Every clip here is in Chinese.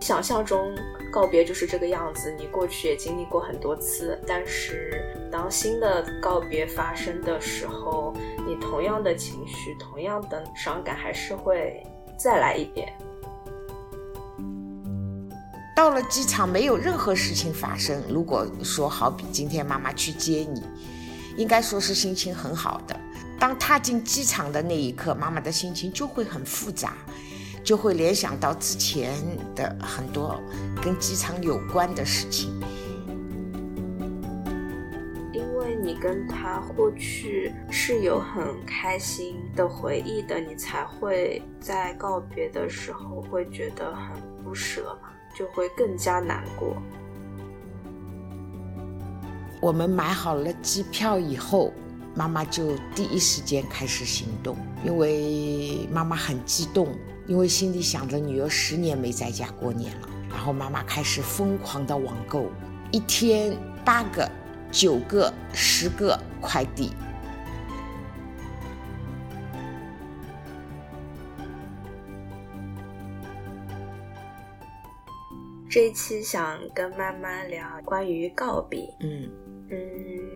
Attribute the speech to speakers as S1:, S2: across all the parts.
S1: 想象中告别就是这个样子，你过去也经历过很多次，但是当新的告别发生的时候，你同样的情绪、同样的伤感还是会再来一遍。
S2: 到了机场，没有任何事情发生。如果说好比今天妈妈去接你，应该说是心情很好的。当踏进机场的那一刻，妈妈的心情就会很复杂。就会联想到之前的很多跟机场有关的事情，
S1: 因为你跟他过去是有很开心的回忆的，你才会在告别的时候会觉得很不舍，就会更加难过。
S2: 我们买好了机票以后，妈妈就第一时间开始行动，因为妈妈很激动。因为心里想着女儿十年没在家过年了，然后妈妈开始疯狂的网购，一天八个、九个、十个快递。
S1: 这一期想跟妈妈聊关于告别，
S2: 嗯
S1: 嗯，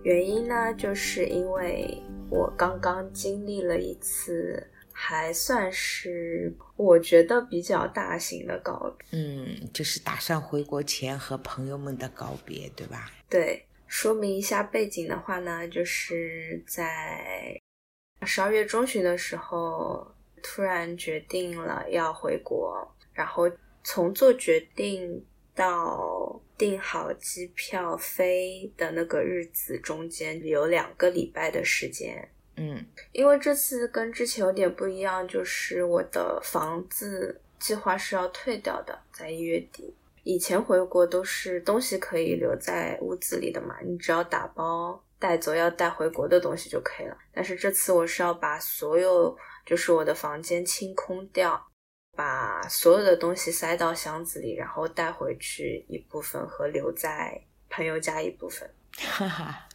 S1: 原因呢，就是因为我刚刚经历了一次。还算是我觉得比较大型的告别，
S2: 嗯，就是打算回国前和朋友们的告别，对吧？
S1: 对，说明一下背景的话呢，就是在十二月中旬的时候，突然决定了要回国，然后从做决定到订好机票飞的那个日子中间有两个礼拜的时间。
S2: 嗯，
S1: 因为这次跟之前有点不一样，就是我的房子计划是要退掉的，在一月底。以前回国都是东西可以留在屋子里的嘛，你只要打包带走要带回国的东西就可以了。但是这次我是要把所有，就是我的房间清空掉，把所有的东西塞到箱子里，然后带回去一部分和留在朋友家一部分。
S2: 哈哈。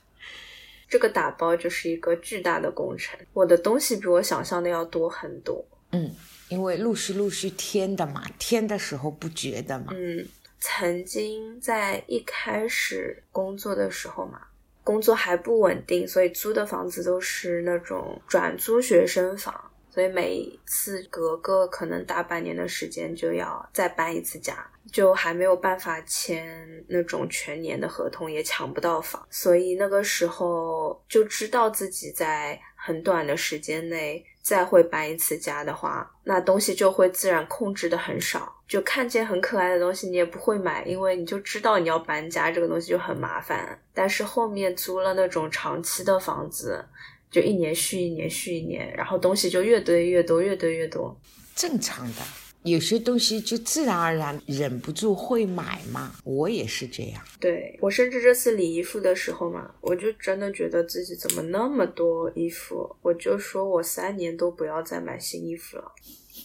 S1: 这个打包就是一个巨大的工程，我的东西比我想象的要多很多。
S2: 嗯，因为陆续陆续添的嘛，添的时候不觉得嘛。
S1: 嗯，曾经在一开始工作的时候嘛，工作还不稳定，所以租的房子都是那种转租学生房，所以每次隔个可能大半年的时间就要再搬一次家。就还没有办法签那种全年的合同，也抢不到房，所以那个时候就知道自己在很短的时间内再会搬一次家的话，那东西就会自然控制的很少。就看见很可爱的东西，你也不会买，因为你就知道你要搬家，这个东西就很麻烦。但是后面租了那种长期的房子，就一年续一年续一年，然后东西就越堆越多，越堆越多，
S2: 正常的。有些东西就自然而然忍不住会买嘛，我也是这样。
S1: 对我甚至这次理衣服的时候嘛，我就真的觉得自己怎么那么多衣服，我就说我三年都不要再买新衣服了。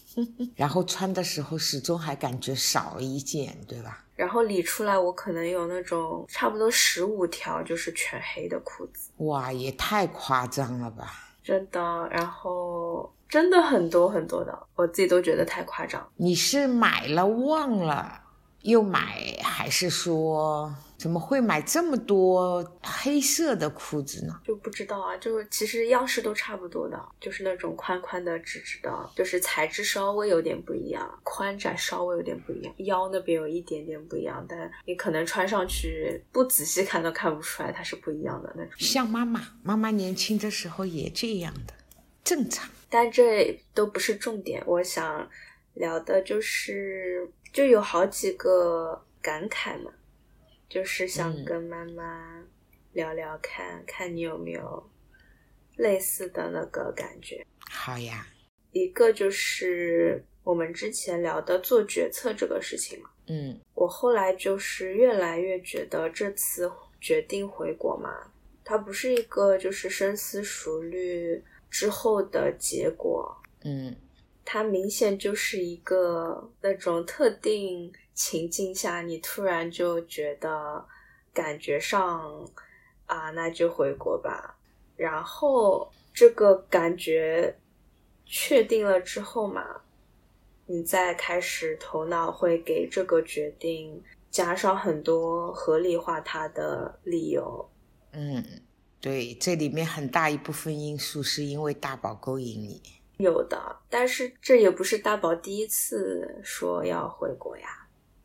S2: 然后穿的时候始终还感觉少了一件，对吧？
S1: 然后理出来，我可能有那种差不多十五条就是全黑的裤子。
S2: 哇，也太夸张了吧！
S1: 真的，然后。真的很多很多的，我自己都觉得太夸张。
S2: 你是买了忘了又买，还是说怎么会买这么多黑色的裤子呢？
S1: 就不知道啊，就是其实样式都差不多的，就是那种宽宽的、直直的，就是材质稍微有点不一样，宽窄稍微有点不一样，腰那边有一点点不一样，但你可能穿上去不仔细看都看不出来它是不一样的那种。
S2: 像妈妈，妈妈年轻的时候也这样的，正常。
S1: 但这都不是重点，我想聊的就是，就有好几个感慨嘛，就是想跟妈妈聊聊看，看你有没有类似的那个感觉。
S2: 好呀，
S1: 一个就是我们之前聊的做决策这个事情嘛，
S2: 嗯，
S1: 我后来就是越来越觉得这次决定回国嘛，它不是一个就是深思熟虑。之后的结果，
S2: 嗯，
S1: 它明显就是一个那种特定情境下，你突然就觉得感觉上啊，那就回国吧。然后这个感觉确定了之后嘛，你再开始头脑会给这个决定加上很多合理化它的理由。
S2: 嗯，对，这里面很大一部分因素是因为大宝勾引你。
S1: 有的，但是这也不是大宝第一次说要回国呀。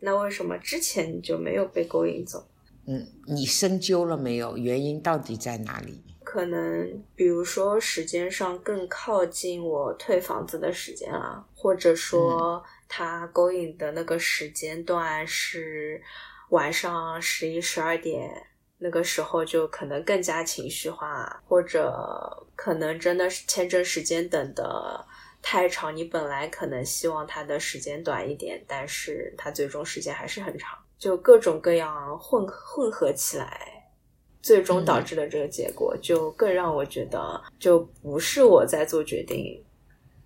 S1: 那为什么之前就没有被勾引走？
S2: 嗯，你深究了没有？原因到底在哪里？
S1: 可能比如说时间上更靠近我退房子的时间啊，或者说他勾引的那个时间段是晚上十一十二点。那个时候就可能更加情绪化，或者可能真的是签证时间等的太长，你本来可能希望它的时间短一点，但是它最终时间还是很长，就各种各样混混合起来，最终导致的这个结果，就更让我觉得就不是我在做决定。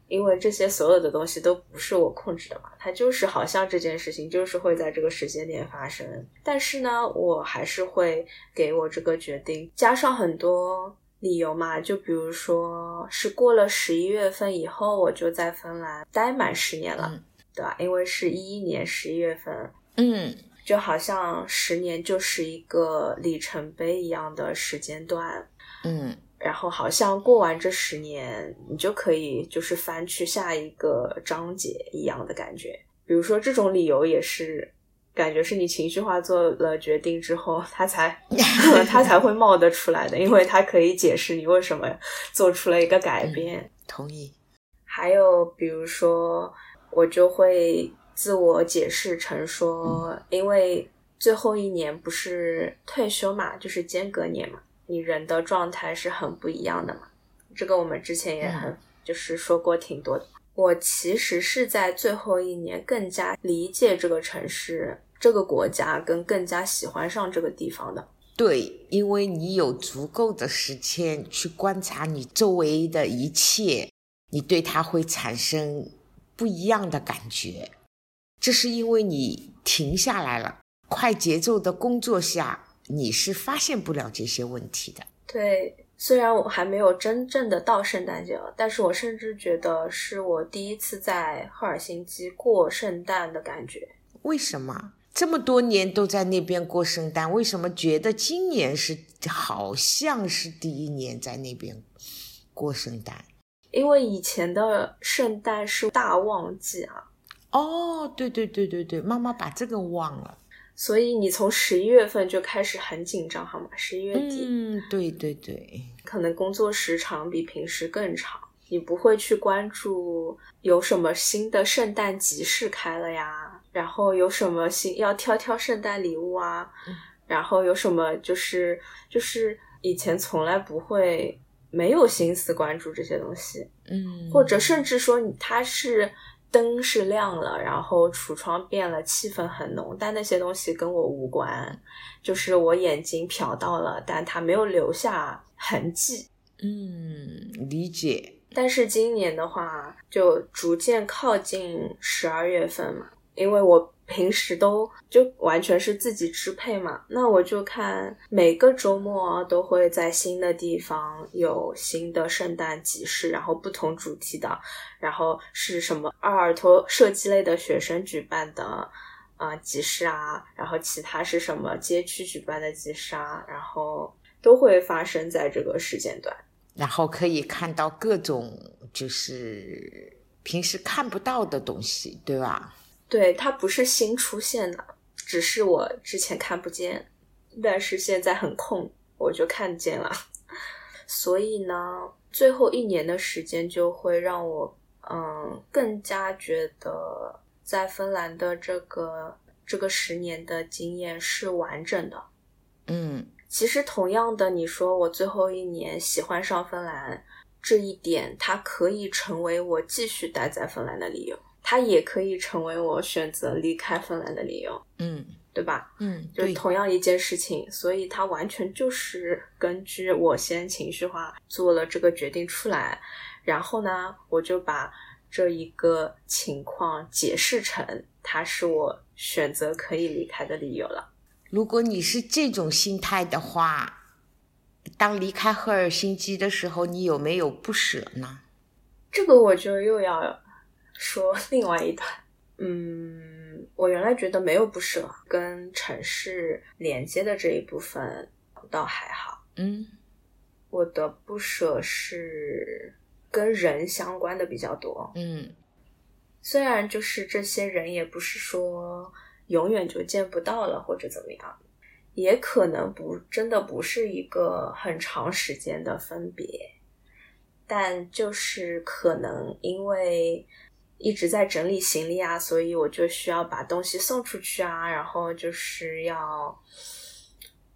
S1: 因为这些所有的东西都不是我控制的嘛，它就是好像这件事情就是会在这个时间点发生，但是呢，我还是会给我这个决定加上很多理由嘛，就比如说是过了十一月份以后，我就在芬兰待满十年了，对吧？因为是一一年十一月份，
S2: 嗯，
S1: 就好像十年就是一个里程碑一样的时间段，
S2: 嗯。
S1: 然后好像过完这十年，你就可以就是翻去下一个章节一样的感觉。比如说这种理由也是，感觉是你情绪化做了决定之后，他才 他才会冒得出来的，因为他可以解释你为什么做出了一个改变。
S2: 同意。
S1: 还有比如说，我就会自我解释成说，因为最后一年不是退休嘛，就是间隔年嘛。你人的状态是很不一样的嘛？这个我们之前也很就是说过挺多的。我其实是在最后一年更加理解这个城市、这个国家，跟更加喜欢上这个地方的。
S2: 对，因为你有足够的时间去观察你周围的一切，你对它会产生不一样的感觉。这是因为你停下来了，快节奏的工作下。你是发现不了这些问题的。
S1: 对，虽然我还没有真正的到圣诞节了，但是我甚至觉得是我第一次在赫尔辛基过圣诞的感觉。
S2: 为什么这么多年都在那边过圣诞？为什么觉得今年是好像是第一年在那边过圣诞？
S1: 因为以前的圣诞是大旺季啊。
S2: 哦，对对对对对，妈妈把这个忘了。
S1: 所以你从十一月份就开始很紧张，好吗？十一月底，
S2: 嗯，对对对，
S1: 可能工作时长比平时更长，你不会去关注有什么新的圣诞集市开了呀，然后有什么新要挑挑圣诞礼物啊，然后有什么就是就是以前从来不会没有心思关注这些东西，
S2: 嗯，
S1: 或者甚至说它是。灯是亮了，然后橱窗变了，气氛很浓，但那些东西跟我无关，就是我眼睛瞟到了，但它没有留下痕迹。
S2: 嗯，理解。
S1: 但是今年的话，就逐渐靠近十二月份嘛，因为我。平时都就完全是自己支配嘛，那我就看每个周末都会在新的地方有新的圣诞集市，然后不同主题的，然后是什么阿尔托设计类的学生举办的啊集市啊，然后其他是什么街区举办的集市啊，然后都会发生在这个时间段，
S2: 然后可以看到各种就是平时看不到的东西，对吧？
S1: 对，它不是新出现的，只是我之前看不见，但是现在很空，我就看见了。所以呢，最后一年的时间就会让我，嗯，更加觉得在芬兰的这个这个十年的经验是完整的。
S2: 嗯，
S1: 其实同样的，你说我最后一年喜欢上芬兰这一点，它可以成为我继续待在芬兰的理由。它也可以成为我选择离开芬兰的理由，
S2: 嗯，
S1: 对吧？
S2: 嗯，
S1: 就同样一件事情，所以它完全就是根据我先情绪化做了这个决定出来，然后呢，我就把这一个情况解释成它是我选择可以离开的理由了。
S2: 如果你是这种心态的话，当离开赫尔辛基的时候，你有没有不舍呢？
S1: 这个我就又要说 另外一段。嗯，我原来觉得没有不舍，跟城市连接的这一部分倒还好。
S2: 嗯，
S1: 我的不舍是跟人相关的比较多。
S2: 嗯
S1: 虽然就是这些人也不是说永远就见不到了或者怎么样，也可能不真的不是一个很长时间的分别，但就是可能因为一直在整理行李啊，所以我就需要把东西送出去啊，然后就是要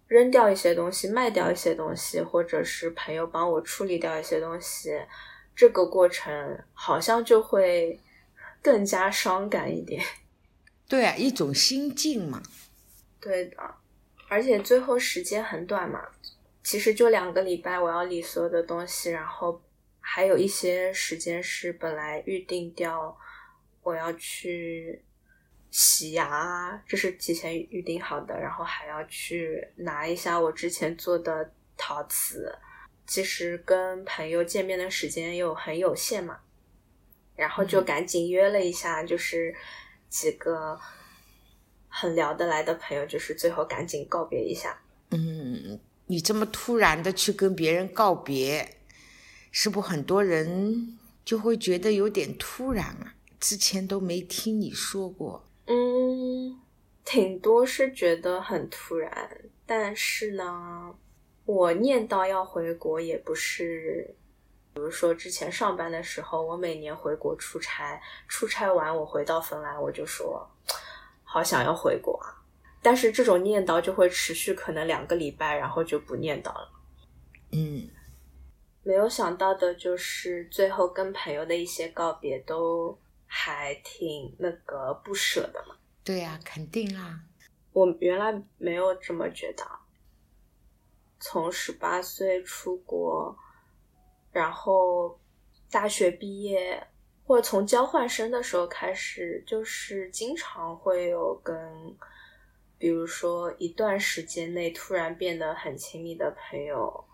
S1: 扔掉一些东西，卖掉一些东西，或者是朋友帮我处理掉一些东西，这个过程好像就会更加伤感一点。
S2: 对啊，一种心境嘛。
S1: 对的，而且最后时间很短嘛，其实就两个礼拜，我要理所有的东西，然后还有一些时间是本来预定掉我要去洗牙啊，这是提前预定好的，然后还要去拿一下我之前做的陶瓷，其实跟朋友见面的时间又很有限嘛，然后就赶紧约了一下，就是几个很聊得来的朋友，就是最后赶紧告别一下。
S2: 嗯，你这么突然的去跟别人告别，是不很多人就会觉得有点突然啊？之前都没听你说过。
S1: 嗯，挺多是觉得很突然，但是呢，我念叨要回国也不是，比如说之前上班的时候，我每年回国出差，出差完我回到芬兰，我就说好想要回国啊。但是这种念叨就会持续可能两个礼拜，然后就不念叨了。
S2: 嗯
S1: 没有想到的就是最后跟朋友的一些告别都还挺那个不舍的嘛。
S2: 对呀、肯定啊。
S1: 我原来没有这么觉得。从十八岁出国，然后大学毕业，或者从交换生的时候开始，就是经常会有跟，比如说一段时间内突然变得很亲密的朋友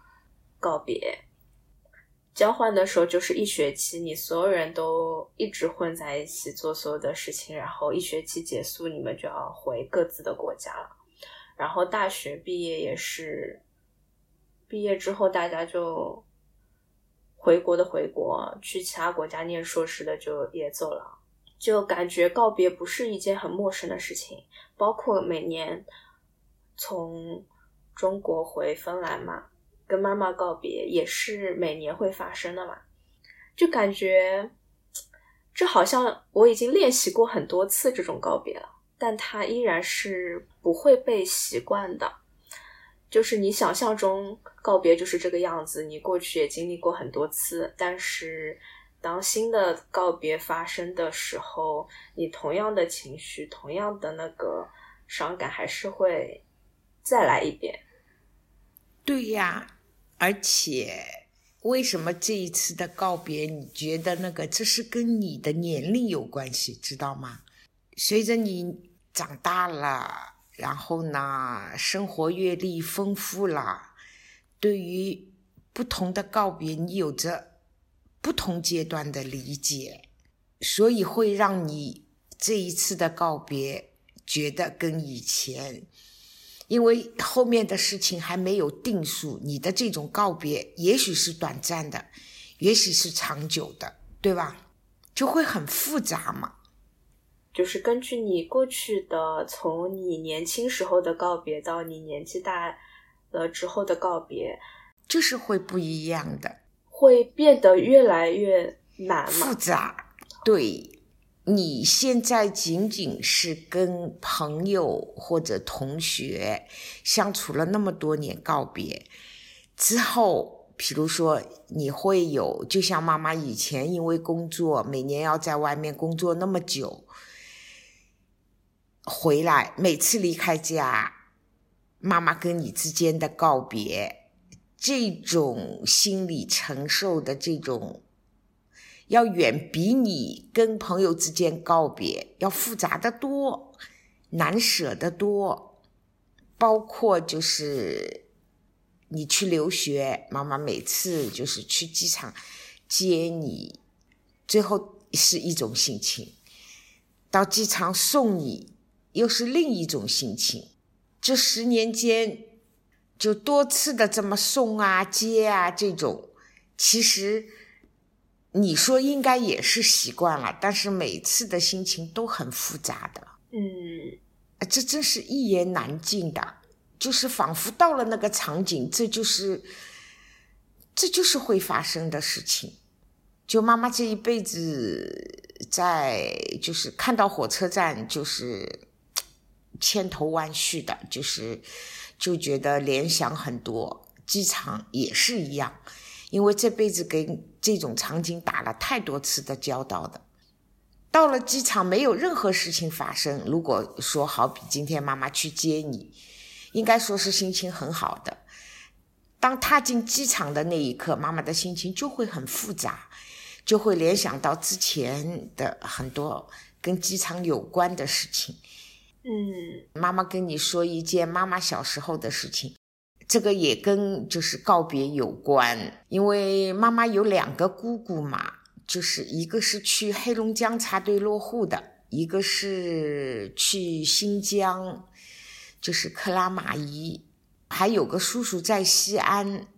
S1: 告别。交换的时候就是一学期，你所有人都一直混在一起做所有的事情，然后一学期结束，你们就要回各自的国家了。然后大学毕业也是，毕业之后大家就回国的回国，去其他国家念硕士的就也走了，就感觉告别不是一件很陌生的事情。包括每年从中国回芬兰嘛，跟妈妈告别也是每年会发生的嘛，就感觉这好像我已经练习过很多次这种告别了，但它依然是不会被习惯的。就是你想象中告别就是这个样子，你过去也经历过很多次，但是当新的告别发生的时候，你同样的情绪，同样的那个伤感还是会再来一遍。
S2: 对呀，而且为什么这一次的告别，你觉得那个这是跟你的年龄有关系，知道吗？随着你长大了，然后呢，生活阅历丰富了，对于不同的告别，你有着不同阶段的理解，所以会让你这一次的告别觉得跟以前。因为后面的事情还没有定数，你的这种告别也许是短暂的，也许是长久的，对吧？就会很复杂嘛。
S1: 就是根据你过去的，从你年轻时候的告别到你年纪大了之后的告别，
S2: 就是会不一样的，
S1: 会变得越来越难
S2: 复？杂。对，你现在仅仅是跟朋友或者同学相处了那么多年，告别之后，比如说你会有，就像妈妈以前因为工作每年要在外面工作那么久，回来每次离开家，妈妈跟你之间的告别，这种心理承受的这种要远比你跟朋友之间告别要复杂的多，难舍得多。包括就是你去留学，妈妈每次就是去机场接你，最后是一种心情；到机场送你，又是另一种心情。这十年间，就多次的这么送啊、接啊，这种其实你说应该也是习惯了，但是每次的心情都很复杂的。
S1: 嗯，
S2: 这真是一言难尽的，就是仿佛到了那个场景，这就是这就是会发生的事情。就妈妈这一辈子，在就是看到火车站就是。千头万绪的，就是就觉得联想很多，机场也是一样，因为这辈子跟这种场景打了太多次的交道的。到了机场，没有任何事情发生。如果说好比今天妈妈去接你，应该说是心情很好的。当踏进机场的那一刻，妈妈的心情就会很复杂，就会联想到之前的很多跟机场有关的事情。
S1: 嗯，
S2: 妈妈跟你说一件妈妈小时候的事情，这个也跟就是告别有关，因为妈妈有两个姑姑嘛，就是一个是去黑龙江插队落户的，一个是去新疆，就是克拉玛依，还有个叔叔在西安，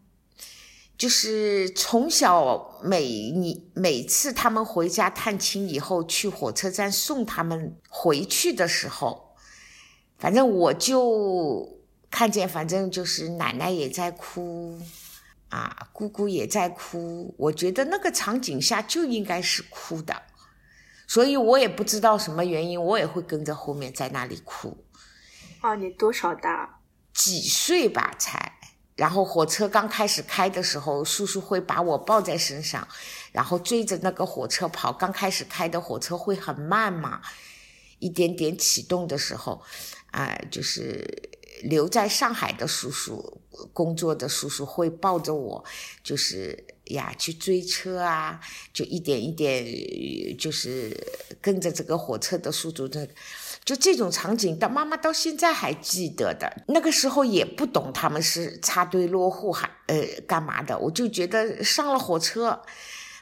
S2: 就是从小每你每次他们回家探亲以后，去火车站送他们回去的时候。反正我就看见，反正就是奶奶也在哭，啊，姑姑也在哭。我觉得那个场景下就应该是哭的，所以我也不知道什么原因，我也会跟着后面在那里哭。
S1: 啊，你多少大？
S2: 几岁吧才。然后火车刚开始开的时候，叔叔会把我抱在身上，然后追着那个火车跑。刚开始开的火车会很慢嘛，一点点启动的时候。啊，就是留在上海的叔叔工作的叔叔会抱着我，就是呀去追车啊，就一点一点，就是跟着这个火车的速度，这就这种场景，到妈妈到现在还记得的。那个时候也不懂他们是插队落户还呃干嘛的，我就觉得上了火车，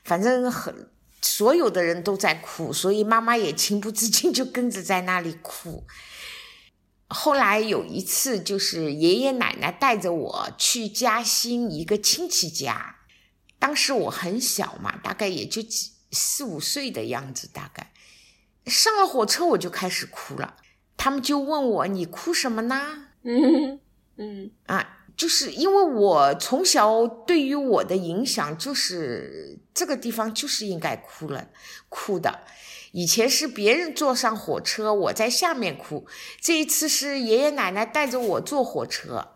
S2: 反正很所有的人都在哭，所以妈妈也情不自禁就跟着在那里哭。后来有一次，就是爷爷奶奶带着我去嘉兴一个亲戚家，当时我很小嘛，大概也就几四五岁的样子，大概上了火车我就开始哭了，他们就问我你哭什么呢？
S1: 嗯嗯
S2: 啊，就是因为我从小对于我的影响就是这个地方就是应该哭了，哭的。以前是别人坐上火车，我在下面哭。这一次是爷爷奶奶带着我坐火车，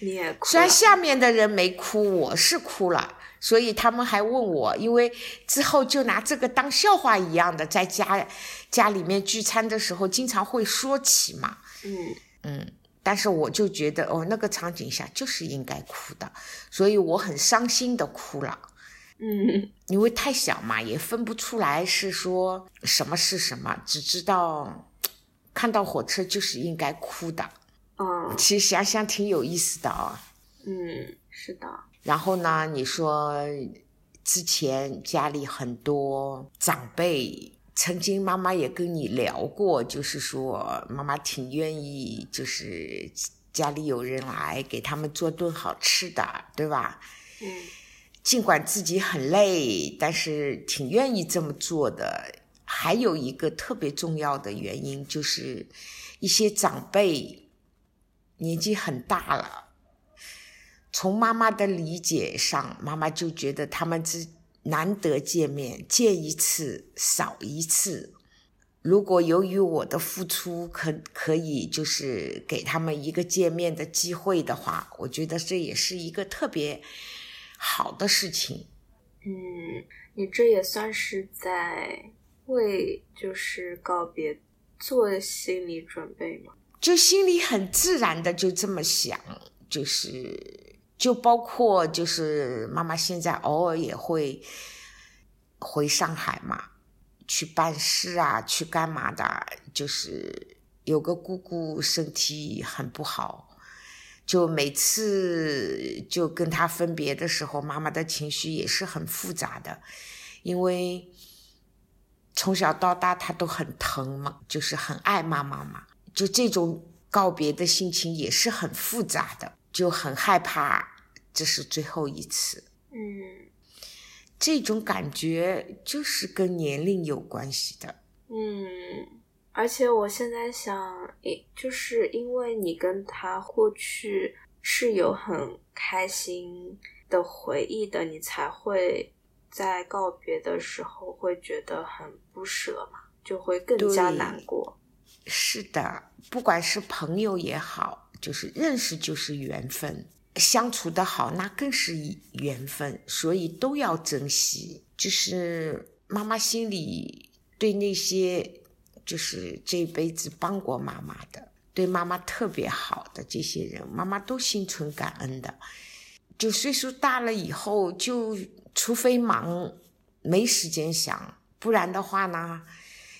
S1: 你也哭。
S2: 虽然下面的人没哭，我是哭了。所以他们还问我，因为之后就拿这个当笑话一样的，在家家里面聚餐的时候经常会说起嘛。
S1: 嗯
S2: 嗯，但是我就觉得哦，那个场景下就是应该哭的，所以我很伤心的哭了。
S1: 嗯，
S2: 因为太小嘛，也分不出来是说什么是什么，只知道看到火车就是应该哭的。
S1: 嗯，
S2: 其实想想挺有意思的啊。
S1: 嗯，是的。
S2: 然后呢，你说之前家里很多长辈，曾经妈妈也跟你聊过，就是说妈妈挺愿意，就是家里有人来给他们做顿好吃的，对吧？
S1: 嗯。
S2: 尽管自己很累，但是挺愿意这么做的。还有一个特别重要的原因，就是一些长辈年纪很大了，从妈妈的理解上，妈妈就觉得他们之难得见面，见一次少一次。如果由于我的付出，可可以就是给他们一个见面的机会的话，我觉得这也是一个特别。好的事情，
S1: 嗯，你这也算是在为就是告别做心理准备吗？
S2: 就心里很自然的就这么想，就是就包括就是妈妈现在偶尔也会回上海嘛，去办事啊，去干嘛的？就是有个姑姑身体很不好，就每次就跟他分别的时候，妈妈的情绪也是很复杂的，因为从小到大他都很疼嘛，就是很爱妈妈嘛，就这种告别的心情也是很复杂的，就很害怕这是最后一次。
S1: 嗯
S2: 这种感觉就是跟年龄有关系的。
S1: 嗯，而且我现在想，也就是因为你跟他过去是有很开心的回忆的，你才会在告别的时候会觉得很不舍嘛，就会更加难过。
S2: 是的，不管是朋友也好，就是认识就是缘分，相处的好那更是缘分，所以都要珍惜。就是妈妈心里对那些就是这一辈子帮过妈妈的，对妈妈特别好的这些人，妈妈都心存感恩的。就岁数大了以后，就除非忙，没时间想，不然的话呢，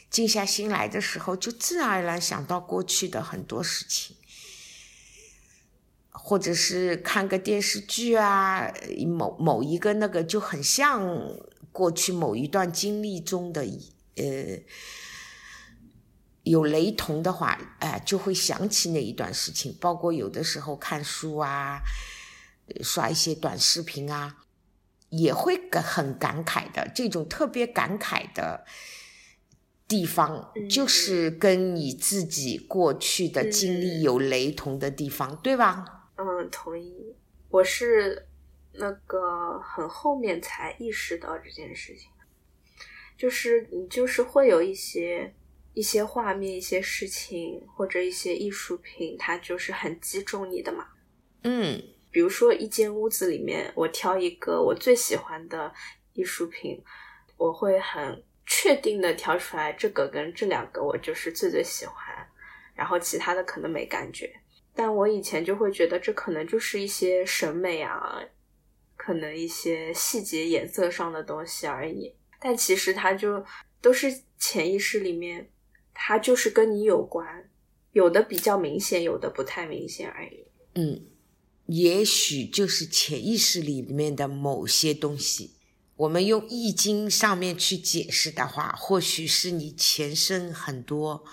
S2: 静下心来的时候，就自然而然想到过去的很多事情，或者是看个电视剧啊，某某一个那个就很像过去某一段经历中的呃。有雷同的话，哎、就会想起那一段事情。包括有的时候看书啊，呃刷一些短视频啊，也会感很感慨的。这种特别感慨的地方，
S1: 嗯
S2: 就是跟你自己过去的经历有雷同的地方，对吧？
S1: 嗯，同意。我是那个很后面才意识到这件事情，就是你就是会有一些一些画面、一些事情或者一些艺术品，它就是很击中你的嘛。
S2: 嗯
S1: 比如说一间屋子里面，我挑一个我最喜欢的艺术品，我会很确定的挑出来这个跟这两个我就是最最喜欢，然后其他的可能没感觉。但我以前就会觉得这可能就是一些审美啊，可能一些细节颜色上的东西而已。但其实它就都是潜意识里面，它就是跟你有关，有的比较明显，有的不太明显而已。
S2: 嗯，也许就是潜意识里面的某些东西。我们用易经上面去解释的话，或许是你前生很多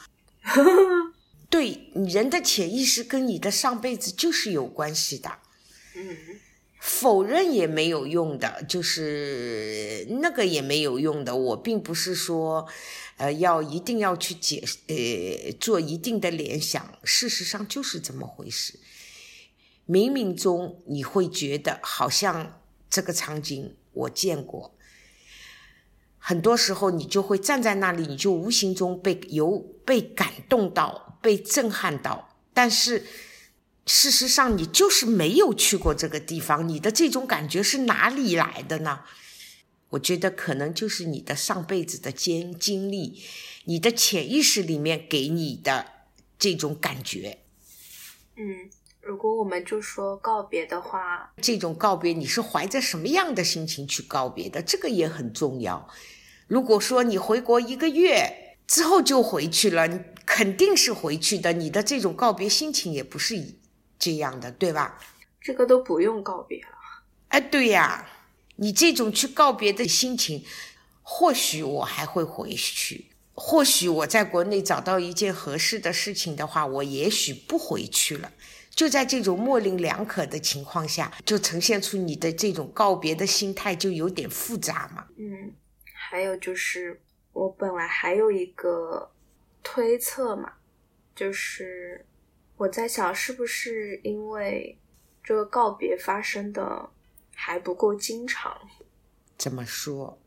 S2: 对人的潜意识跟你的上辈子就是有关系的，
S1: 嗯
S2: 否认也没有用的，就是那个也没有用的。我并不是说，呃，要一定要去解呃做一定的联想，事实上就是这么回事。冥冥中你会觉得好像这个场景我见过，很多时候你就会站在那里，你就无形中被由被感动到，被震撼到，但是事实上你就是没有去过这个地方，你的这种感觉是哪里来的呢？我觉得可能就是你的上辈子的经经历，你的潜意识里面给你的这种感觉。
S1: 嗯，如果我们就说告别的话，
S2: 这种告别，你是怀着什么样的心情去告别的？这个也很重要。如果说你回国一个月之后就回去了，你肯定是回去的，你的这种告别心情也不是这样的，对吧？
S1: 这个都不用告别了。
S2: 哎，对呀，你这种去告别的心情，或许我还会回去，或许我在国内找到一件合适的事情的话，我也许不回去了。就在这种模棱两可的情况下，就呈现出你的这种告别的心态就有点复杂嘛。
S1: 嗯，还有就是我本来还有一个推测嘛，就是我在想是不是因为这个告别发生的还不够经常，
S2: 怎么说？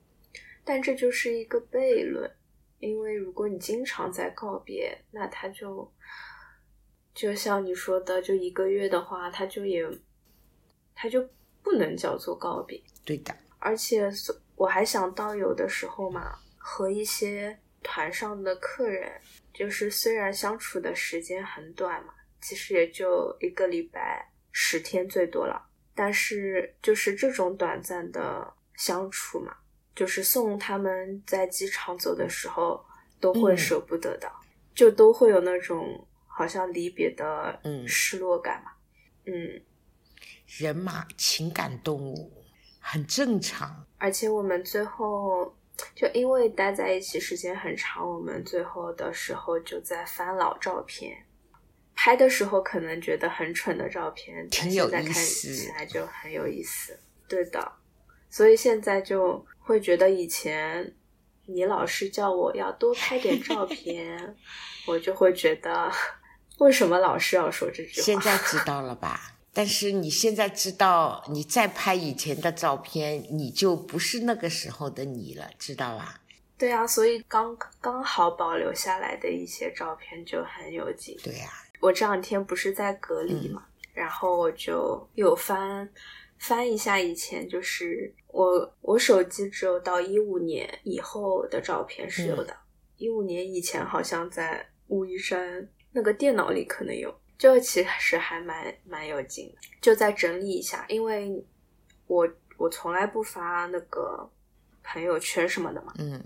S1: 但这就是一个悖论，因为如果你经常在告别，那他就就像你说的，就一个月的话，他就也他就不能叫做告别。
S2: 对的，
S1: 而且所我还想到，有的时候嘛，和一些团上的客人，就是虽然相处的时间很短嘛，其实也就一个礼拜十天最多了，但是就是这种短暂的相处嘛，就是送他们在机场走的时候，都会
S2: 嗯
S1: 舍不得的，就都会有那种好像离别的
S2: 嗯
S1: 失落感嘛。嗯，
S2: 人嘛，情感动物，很正常。
S1: 而且我们最后就因为待在一起时间很长，我们最后的时候就在翻老照片。拍的时候可能觉得很蠢的照片，但
S2: 挺有
S1: 现在看
S2: 意思
S1: 起来就很有意思。对的，所以现在就会觉得以前你老是叫我要多拍点照 片，我就会觉得为什么老是要说这句话？
S2: 现在知道了吧？但是你现在知道，你再拍以前的照片，你就不是那个时候的你了，知道吧？
S1: 对啊，所以刚刚好保留下来的一些照片就很有劲。
S2: 对呀、
S1: 我这两天不是在隔离嘛，然后我就有翻翻一下以前，就是我我手机只有到一五年以后的照片是有的，一五、年以前好像在武夷山那个电脑里可能有，这其实还蛮蛮有劲的，就再整理一下，因为我我从来不发那个朋友圈什么的嘛，
S2: 嗯，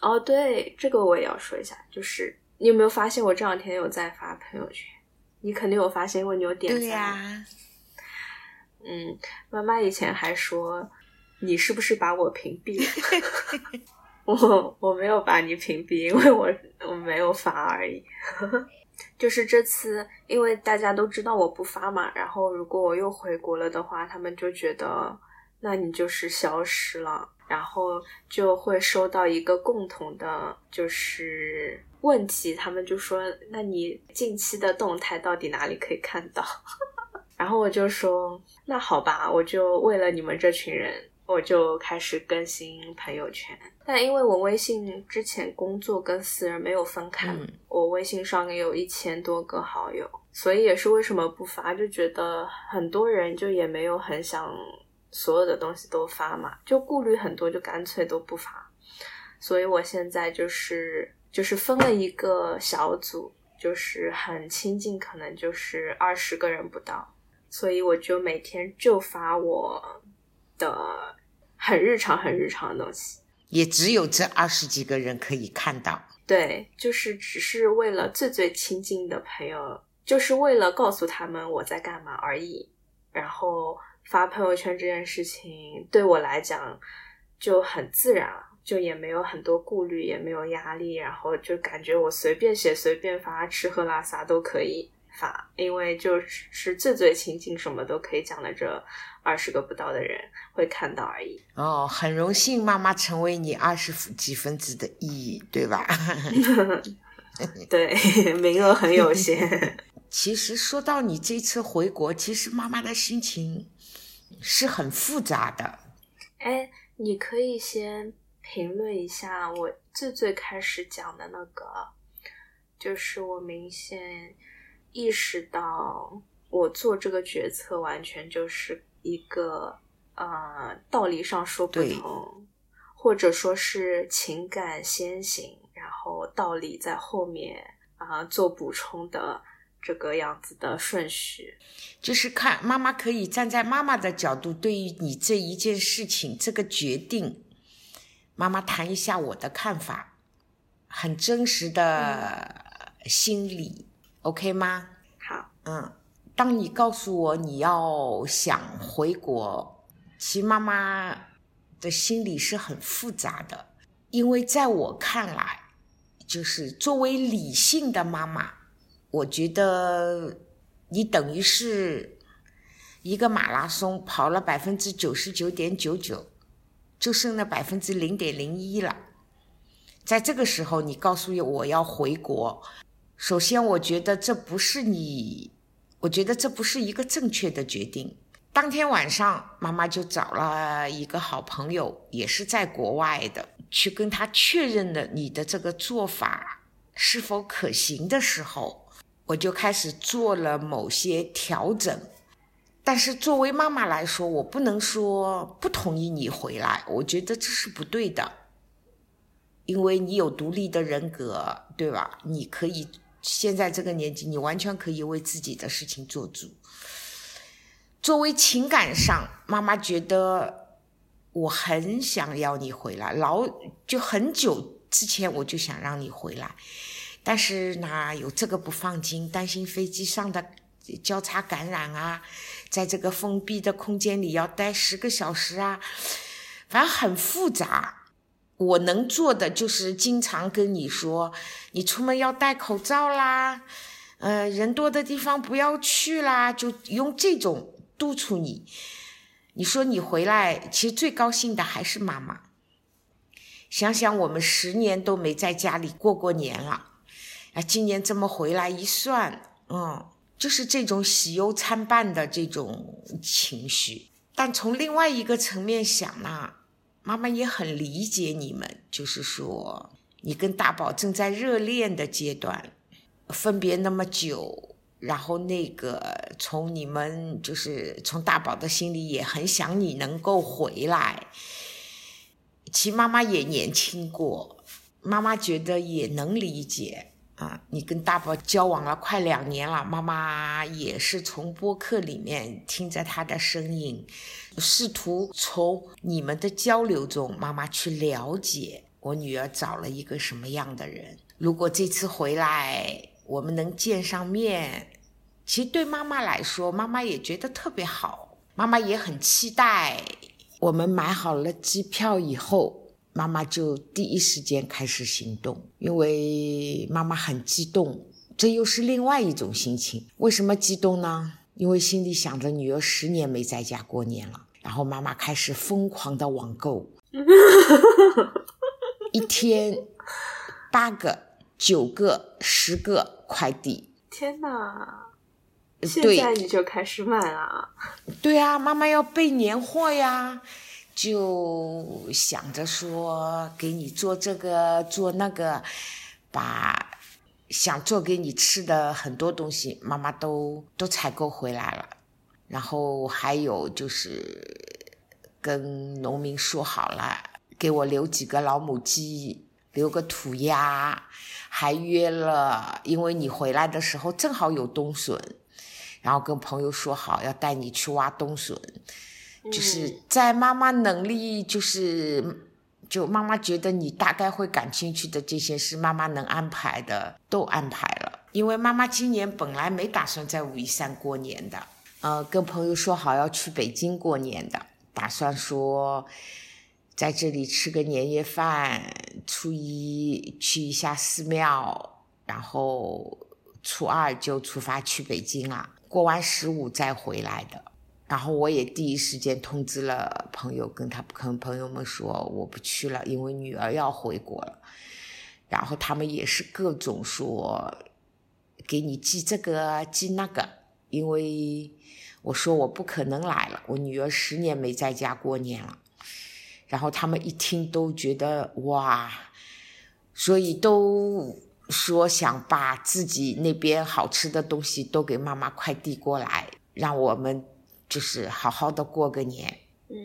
S1: 哦，对，这个我也要说一下，就是你有没有发现我这两天有在发朋友圈？你肯定有发现，因为你有点赞。
S2: 对呀、
S1: 嗯，妈妈以前还说你是不是把我屏蔽了？我我没有把你屏蔽，因为我我没有发而已。就是这次，因为大家都知道我不发嘛，然后如果我又回国了的话，他们就觉得那你就是消失了，然后就会收到一个共同的，就是问题，他们就说，那你近期的动态到底哪里可以看到？然后我就说，那好吧，我就为了你们这群人，我就开始更新朋友圈。但因为我微信之前工作跟私人没有分开，
S2: 嗯
S1: 我微信上也有一千多个好友，所以也是为什么不发，就觉得很多人就也没有很想所有的东西都发嘛，就顾虑很多，就干脆都不发。所以我现在就是就是分了一个小组，就是很亲近，可能就是二十个人不到，所以我就每天就发我的很日常、很日常的东西。
S2: 也只有这二十几个人可以看到。
S1: 对，就是只是为了最最亲近的朋友，就是为了告诉他们我在干嘛而已。然后发朋友圈这件事情对我来讲就很自然了，就也没有很多顾虑，也没有压力，然后就感觉我随便写、随便发，吃喝拉撒都可以发，因为就是最最亲近，什么都可以讲的这二十个不到的人会看到而已。
S2: 哦，很荣幸妈妈成为你二十几分子的意义，对吧？
S1: 对，名额很有限。
S2: 其实说到你这次回国，其实妈妈的心情是很复杂的。
S1: 哎，你可以先评论一下我最最开始讲的那个，就是我明显意识到我做这个决策完全就是一个呃道理上说不通，或者说是情感先行，然后道理在后面啊、做补充的这个样子的顺序。
S2: 就是看妈妈可以站在妈妈的角度，对于你这一件事情这个决定，妈妈谈一下我的看法，很真实的心理、o k 吗？
S1: 好，
S2: 嗯，当你告诉我你要想回国，其实妈妈的心理是很复杂的，因为在我看来，就是作为理性的妈妈，我觉得你等于是一个马拉松跑了百分之九十九点九九，就剩那百分之零点零一了。在这个时候，你告诉我要回国，首先，我觉得这不是你，我觉得这不是一个正确的决定。当天晚上，妈妈就找了一个好朋友，也是在国外的，去跟他确认了你的这个做法是否可行的时候，我就开始做了某些调整。但是作为妈妈来说，我不能说不同意你回来，我觉得这是不对的。因为你有独立的人格，对吧？你可以现在这个年纪，你完全可以为自己的事情做主。作为情感上，妈妈觉得我很想要你回来，老就很久之前我就想让你回来，但是呢，有这个不放心，担心飞机上的交叉感染啊，在这个封闭的空间里要待十个小时啊，反正很复杂。我能做的就是经常跟你说，你出门要戴口罩啦，呃，人多的地方不要去啦，就用这种督促你。你说你回来，其实最高兴的还是妈妈。想想我们十年都没在家里过过年了，啊，今年这么回来一算，嗯，就是这种喜忧参半的这种情绪。但从另外一个层面想呢？妈妈也很理解你们，就是说，你跟大宝正在热恋的阶段，分别那么久，然后那个从你们就是从大宝的心里也很想你能够回来。其实妈妈也年轻过，妈妈觉得也能理解。啊，你跟大宝交往了快两年了，妈妈也是从播客里面听着他的声音，试图从你们的交流中，妈妈去了解我女儿找了一个什么样的人。如果这次回来我们能见上面，其实对妈妈来说，妈妈也觉得特别好，妈妈也很期待。我们买好了机票以后。妈妈就第一时间开始行动，因为妈妈很激动，这又是另外一种心情。为什么激动呢？因为心里想着女儿十年没在家过年了，然后妈妈开始疯狂的网购，一天八个、九个、十个快递。
S1: 天哪！现在你就开始买了？
S2: 对啊，妈妈要备年货呀。就想着说给你做这个做那个，把想做给你吃的很多东西，妈妈都都采购回来了。然后还有就是跟农民说好了，给我留几个老母鸡，留个土鸭，还约了，因为你回来的时候正好有冬笋，然后跟朋友说好要带你去挖冬笋。就是在妈妈能力，就是就妈妈觉得你大概会感兴趣的这些事，妈妈能安排的都安排了。因为妈妈今年本来没打算在武夷山过年的，呃，跟朋友说好要去北京过年的，打算说在这里吃个年夜饭，初一去一下寺庙，然后初二就出发去北京了，过完十五再回来的。然后我也第一时间通知了朋友，跟他跟朋友们说我不去了，因为女儿要回国了。然后他们也是各种说给你寄这个寄那个，因为我说我不可能来了，我女儿十年没在家过年了。然后他们一听都觉得哇，所以都说想把自己那边好吃的东西都给妈妈快递过来，让我们。就是好好的过个年，
S1: 嗯，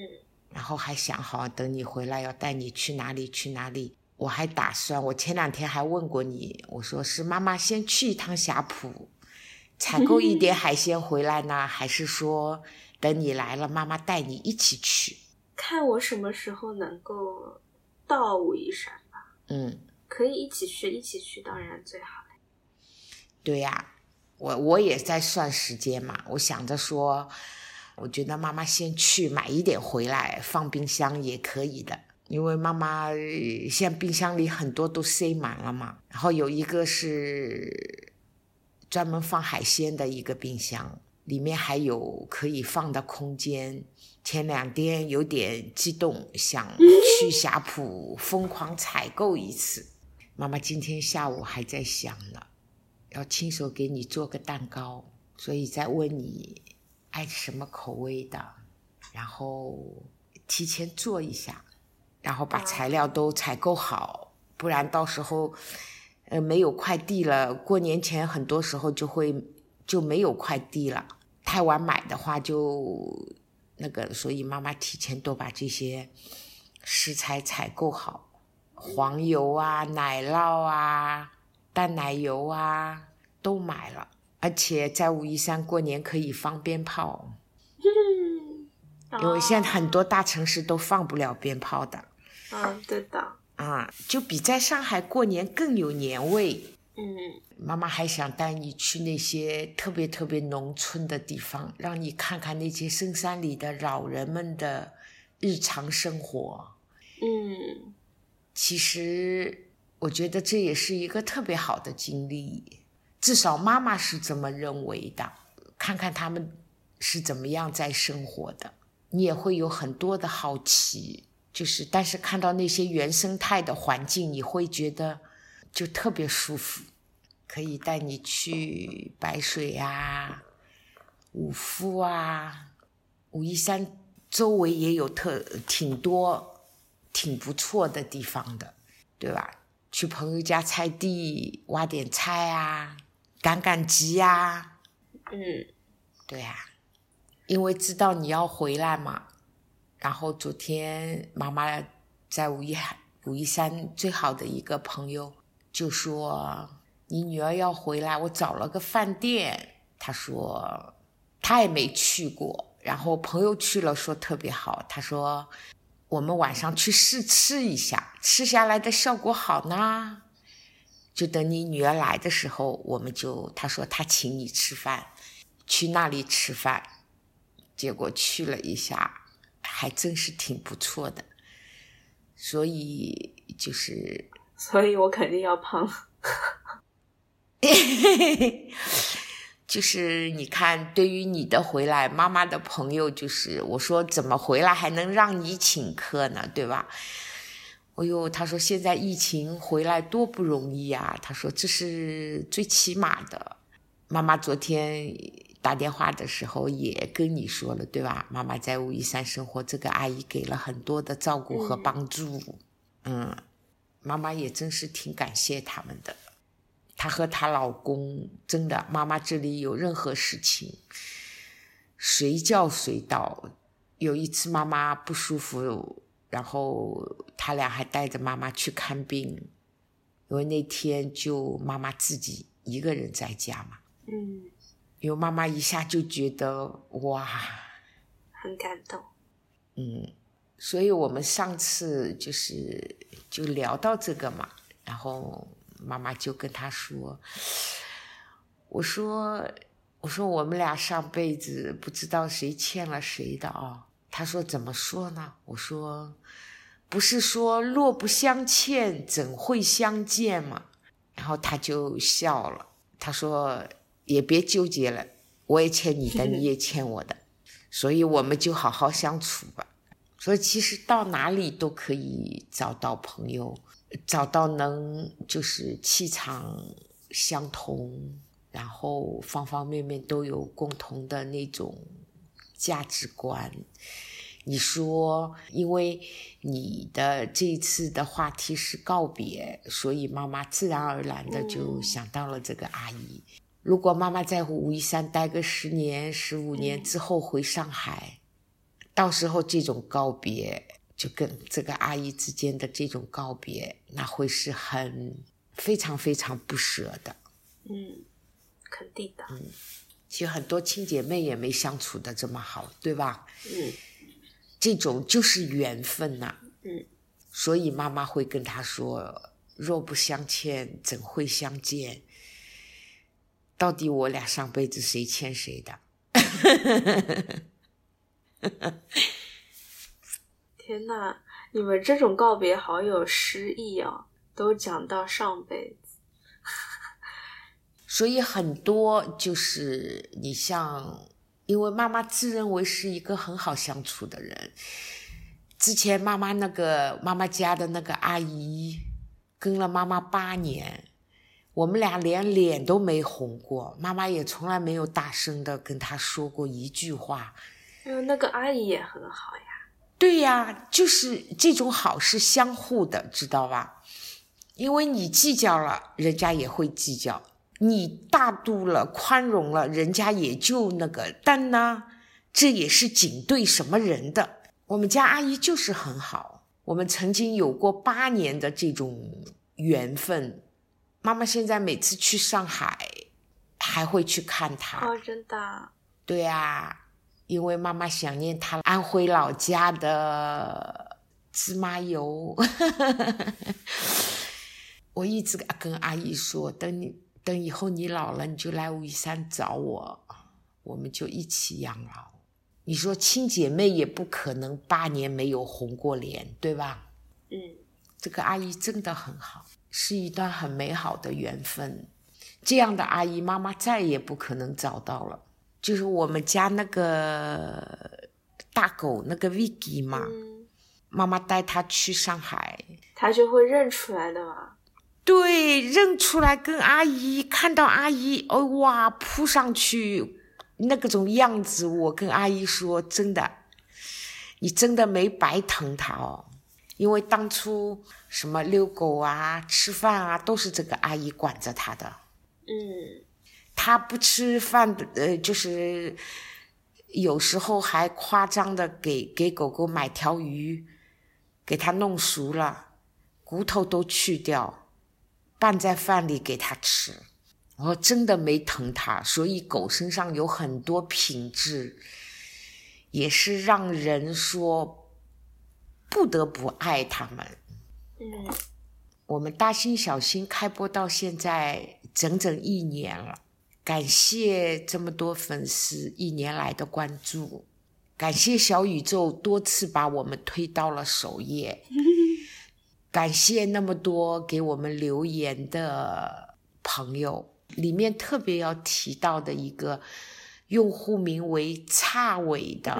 S2: 然后还想好等你回来要带你去哪里去哪里。我还打算，我前两天还问过你，我说是妈妈先去一趟霞浦，采购一点 海鲜回来呢，还是说等你来了，妈妈带你一起去？
S1: 看我什么时候能够到武夷山吧。
S2: 嗯，
S1: 可以一起去，一起去当然最好了。
S2: 对呀，我我也在算时间嘛，我想着说。我觉得妈妈先去买一点回来放冰箱也可以的，因为妈妈现在冰箱里很多都塞满了嘛。然后有一个是专门放海鲜的一个冰箱，里面还有可以放的空间。前两天有点激动，想去霞浦疯狂采购一次。妈妈今天下午还在想呢，要亲手给你做个蛋糕，所以在问你。爱什么口味的，然后提前做一下，然后把材料都采购好，不然到时候，呃，没有快递了。过年前很多时候就会就没有快递了，太晚买的话就那个，所以妈妈提前都把这些食材采购好，黄油啊、奶酪啊、淡奶油啊都买了。而且在武夷山过年可以放鞭炮，因为现在很多大城市都放不了鞭炮的。
S1: 嗯，对的。
S2: 啊，就比在上海过年更有年味。
S1: 嗯，
S2: 妈妈还想带你去那些特别特别农村的地方，让你看看那些深山里的老人们的日常生活。
S1: 嗯，
S2: 其实我觉得这也是一个特别好的经历，至少妈妈是这么认为的。看看他们是怎么样在生活的，你也会有很多的好奇。就是，但是看到那些原生态的环境，你会觉得。就特别舒服，可以带你去白水啊、五夫啊、武夷山周围也有特挺多、挺不错的地方的，对吧？去朋友家菜地挖点菜啊，赶赶集呀。
S1: 嗯，
S2: 对呀，因为知道你要回来嘛。然后昨天妈妈在武夷海、武夷山最好的一个朋友。就说你女儿要回来，我找了个饭店。他说他也没去过，然后朋友去了，说特别好。他说我们晚上去试吃一下，吃下来的效果好呢，就等你女儿来的时候，我们就他说他请你吃饭，去那里吃饭。结果去了一下，还真是挺不错的，所以就是。
S1: 所以我肯定要胖，
S2: 就是你看，对于你的回来，妈妈的朋友就是我说怎么回来还能让你请客呢，对吧？哎呦，他说现在疫情回来多不容易啊，他说这是最起码的。妈妈昨天打电话的时候也跟你说了，对吧？妈妈在武夷山生活，这个阿姨给了很多的照顾和帮助，嗯。妈妈也真是挺感谢他们的，她和她老公真的，妈妈这里有任何事情，随叫随到。有一次妈妈不舒服，然后他俩还带着妈妈去看病，因为那天就妈妈自己一个人在家嘛。
S1: 嗯，
S2: 因为妈妈一下就觉得哇，
S1: 很感动。
S2: 嗯。所以我们上次就是就聊到这个嘛，然后妈妈就跟他说：“我说，我说我们俩上辈子不知道谁欠了谁的啊。”他说：“怎么说呢？”我说：“不是说若不相欠，怎会相见嘛？”然后他就笑了，他说：“也别纠结了，我也欠你的，你也欠我的，所以我们就好好相处吧。”所以其实到哪里都可以找到朋友，找到能就是气场相同，然后方方面面都有共同的那种价值观。你说，因为你的这一次的话题是告别，所以妈妈自然而然的就想到了这个阿姨。如果妈妈在武夷山待个十年、十五年之后回上海。到时候这种告别，就跟这个阿姨之间的这种告别，那会是很非常非常不舍的。
S1: 嗯，肯定的。
S2: 嗯，其实很多亲姐妹也没相处的这么好，对吧？
S1: 嗯，
S2: 这种就是缘分呐。
S1: 嗯，
S2: 所以妈妈会跟他说：“若不相欠，怎会相见？到底我俩上辈子谁欠谁的？”
S1: 天呐，你们这种告别好有诗意啊！都讲到上辈子，
S2: 所以很多就是你像，因为妈妈自认为是一个很好相处的人。之前妈妈那个妈妈家的那个阿姨跟了妈妈八年，我们俩连脸都没红过，妈妈也从来没有大声的跟她说过一句话。
S1: 嗯，那个阿姨也很好呀。
S2: 对呀，就是这种好是相互的，知道吧？因为你计较了，人家也会计较；你大度了、宽容了，人家也就那个。但呢，这也是仅对什么人的？我们家阿姨就是很好，我们曾经有过八年的这种缘分。妈妈现在每次去上海，还会去看她。
S1: 哦，真的。
S2: 对呀。因为妈妈想念她安徽老家的芝麻油。我一直跟阿姨说，等你等以后你老了，你就来武夷山找我，我们就一起养老。你说亲姐妹也不可能八年没有红过脸，对吧？
S1: 嗯，
S2: 这个阿姨真的很好，是一段很美好的缘分。这样的阿姨，妈妈再也不可能找到了。就是我们家那个大狗，那个 Vicky 嘛，妈妈带它去上海，
S1: 它就会认出来的嘛。
S2: 对，认出来跟阿姨看到阿姨，哦哇，扑上去那个种样子，我跟阿姨说，真的，你真的没白疼它哦，因为当初什么遛狗啊、吃饭啊，都是这个阿姨管着它的。
S1: 嗯，
S2: 他不吃饭的，呃，就是有时候还夸张的给给狗狗买条鱼，给它弄熟了，骨头都去掉，拌在饭里给它吃。我真的没疼它，所以狗身上有很多品质，也是让人说不得不爱它们。
S1: 嗯，
S2: 我们大心小心开播到现在。整整一年了，感谢这么多粉丝一年来的关注，感谢小宇宙多次把我们推到了首页，感谢那么多给我们留言的朋友，里面特别要提到的一个用户名为“差尾”的，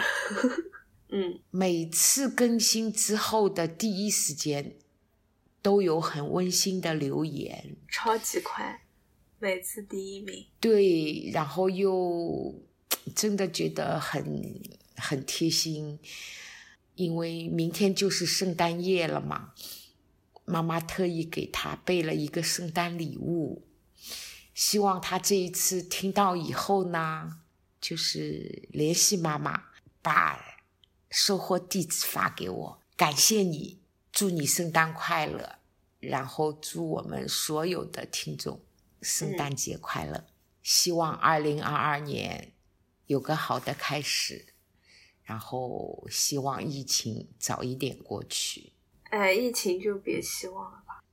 S1: 嗯，
S2: 每次更新之后的第一时间都有很温馨的留言，
S1: 超级快。每次第一名，
S2: 对，然后又真的觉得很很贴心，因为明天就是圣诞夜了嘛，妈妈特意给他备了一个圣诞礼物，希望他这一次听到以后呢，就是联系妈妈，把收货地址发给我，感谢你，祝你圣诞快乐，然后祝我们所有的听众。圣诞节快乐！希望二零二二年有个好的开始，然后希望疫情早一点过去。
S1: 哎，疫情就别希望了吧，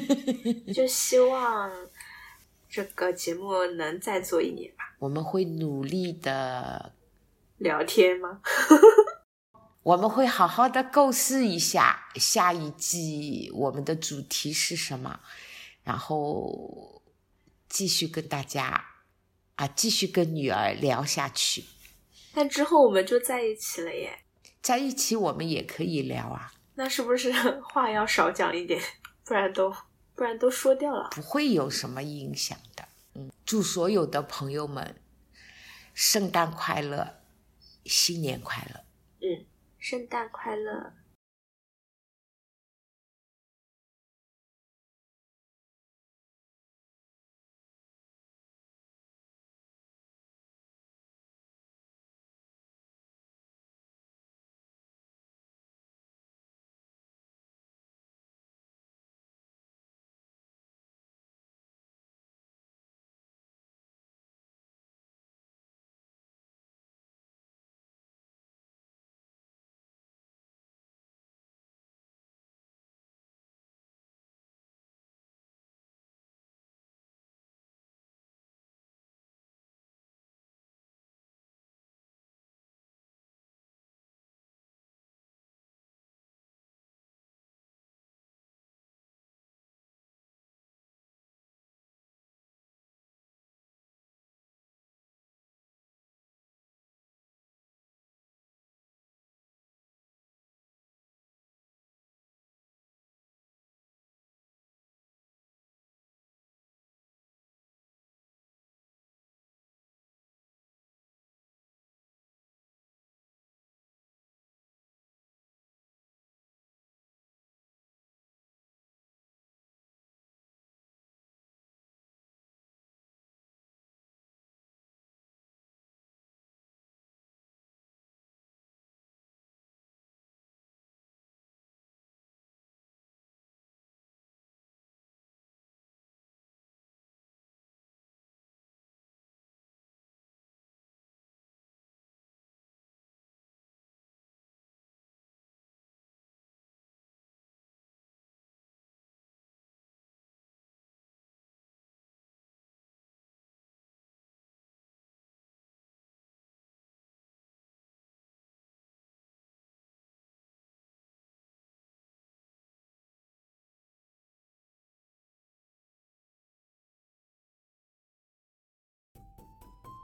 S1: 就希望这个节目能再做一年吧。
S2: 我们会努力的
S1: 聊天吗？
S2: 我们会好好的构思一下下一季我们的主题是什么，然后。继续跟大家啊，继续跟女儿聊下去。
S1: 但之后我们就在一起了耶，
S2: 在一起我们也可以聊啊。
S1: 那是不是 话要少讲一点？不然都不然都说掉了。
S2: 不会有什么影响的。嗯，祝所有的朋友们圣诞快乐，新年快乐。
S1: 嗯，圣诞快乐。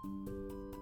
S1: Música